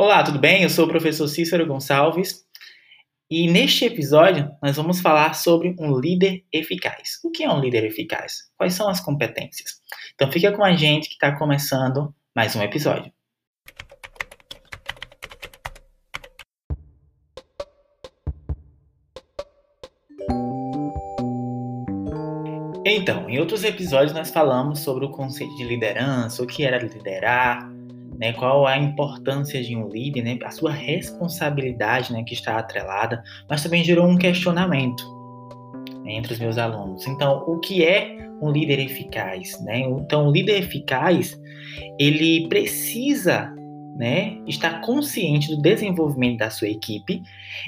Olá, tudo bem? Eu sou o professor Cícero Gonçalves e neste episódio nós vamos falar sobre um líder eficaz. O que é um líder eficaz? Quais são as competências? Então fica com a gente que está começando mais um episódio. Então, em outros episódios nós falamos sobre o conceito de liderança, o que era liderar, né, qual a importância de um líder, né, a sua responsabilidade né, que está atrelada, mas também gerou um questionamento entre os meus alunos. Então, o que é um líder eficaz? Né? Então, o líder eficaz, ele precisa né, estar consciente do desenvolvimento da sua equipe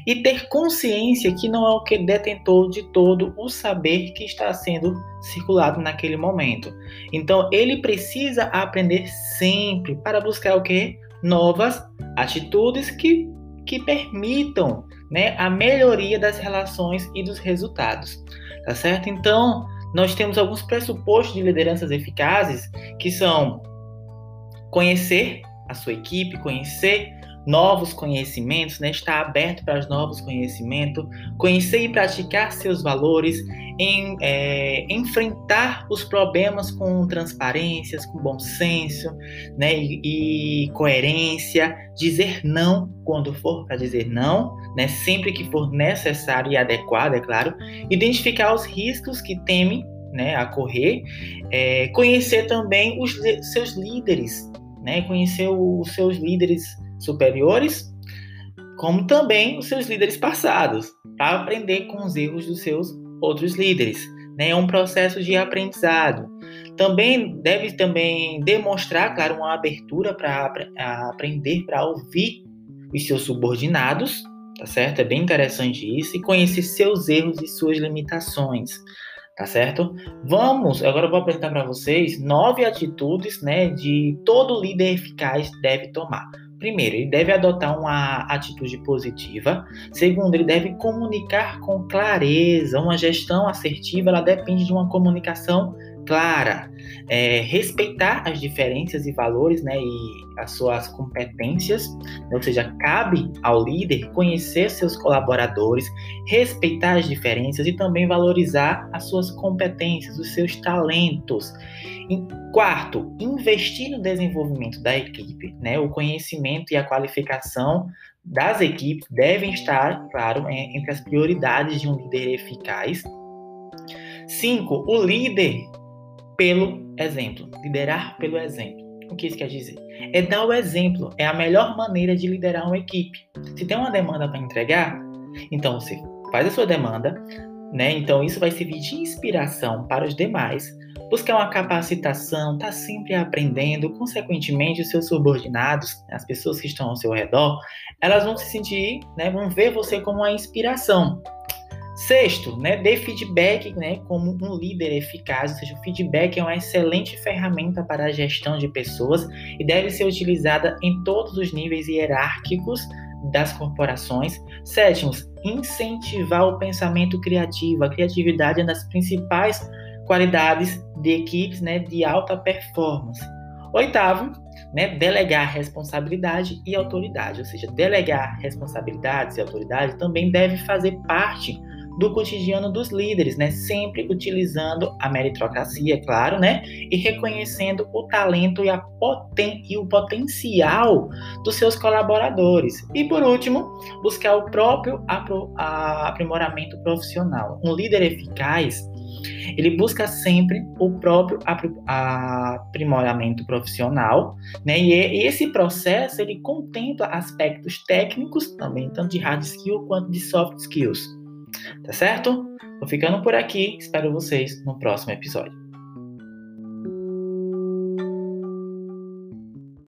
e ter consciência que não é o que detentor de todo o saber que está sendo circulado naquele momento. Então, ele precisa aprender sempre para buscar o que? Novas atitudes que, que permitam né, a melhoria das relações e dos resultados. Tá certo? Então, nós temos alguns pressupostos de lideranças eficazes que são conhecer a sua equipe, conhecer novos conhecimentos, né? estar aberto para os novos conhecimentos, conhecer e praticar seus valores, em, é, enfrentar os problemas com transparências, com bom senso né? e, e coerência, dizer não quando for para dizer não, né? sempre que for necessário e adequado, é claro, identificar os riscos que temem né, a correr, é, conhecer também os seus líderes, né? Conhecer os seus líderes superiores, como também os seus líderes passados, para aprender com os erros dos seus outros líderes. Né? É um processo de aprendizado. Também deve também demonstrar, claro, uma abertura para aprender, para ouvir os seus subordinados, tá certo? É bem interessante isso e conhecer seus erros e suas limitações tá certo? Vamos, agora eu vou apresentar para vocês nove atitudes, né, de todo líder eficaz deve tomar. Primeiro, ele deve adotar uma atitude positiva. Segundo, ele deve comunicar com clareza. Uma gestão assertiva, ela depende de uma comunicação clara, é, respeitar as diferenças e valores, né, e as suas competências, ou seja, cabe ao líder conhecer seus colaboradores, respeitar as diferenças e também valorizar as suas competências, os seus talentos. Quarto, investir no desenvolvimento da equipe, né, o conhecimento e a qualificação das equipes devem estar, claro, entre as prioridades de um líder eficaz. Cinco, o líder pelo exemplo, liderar pelo exemplo. O que isso quer dizer? É dar o exemplo, é a melhor maneira de liderar uma equipe. Se tem uma demanda para entregar, então você faz a sua demanda, né? Então isso vai servir de inspiração para os demais. Buscar uma capacitação, tá sempre aprendendo, consequentemente os seus subordinados, as pessoas que estão ao seu redor, elas vão se sentir, né, vão ver você como uma inspiração. Sexto, né, dê feedback né, como um líder eficaz, ou seja, o feedback é uma excelente ferramenta para a gestão de pessoas e deve ser utilizada em todos os níveis hierárquicos das corporações. Sétimo, incentivar o pensamento criativo. A criatividade é uma das principais qualidades de equipes né, de alta performance. Oitavo, né, delegar responsabilidade e autoridade, ou seja, delegar responsabilidades e autoridade também deve fazer parte do cotidiano dos líderes, né? Sempre utilizando a meritocracia, claro, né? E reconhecendo o talento e, a poten e o potencial dos seus colaboradores. E por último, buscar o próprio aprimoramento profissional. Um líder eficaz ele busca sempre o próprio aprimoramento profissional, né? E esse processo ele contempla aspectos técnicos também, tanto de hard skill quanto de soft skills. Tá certo? Vou ficando por aqui. Espero vocês no próximo episódio.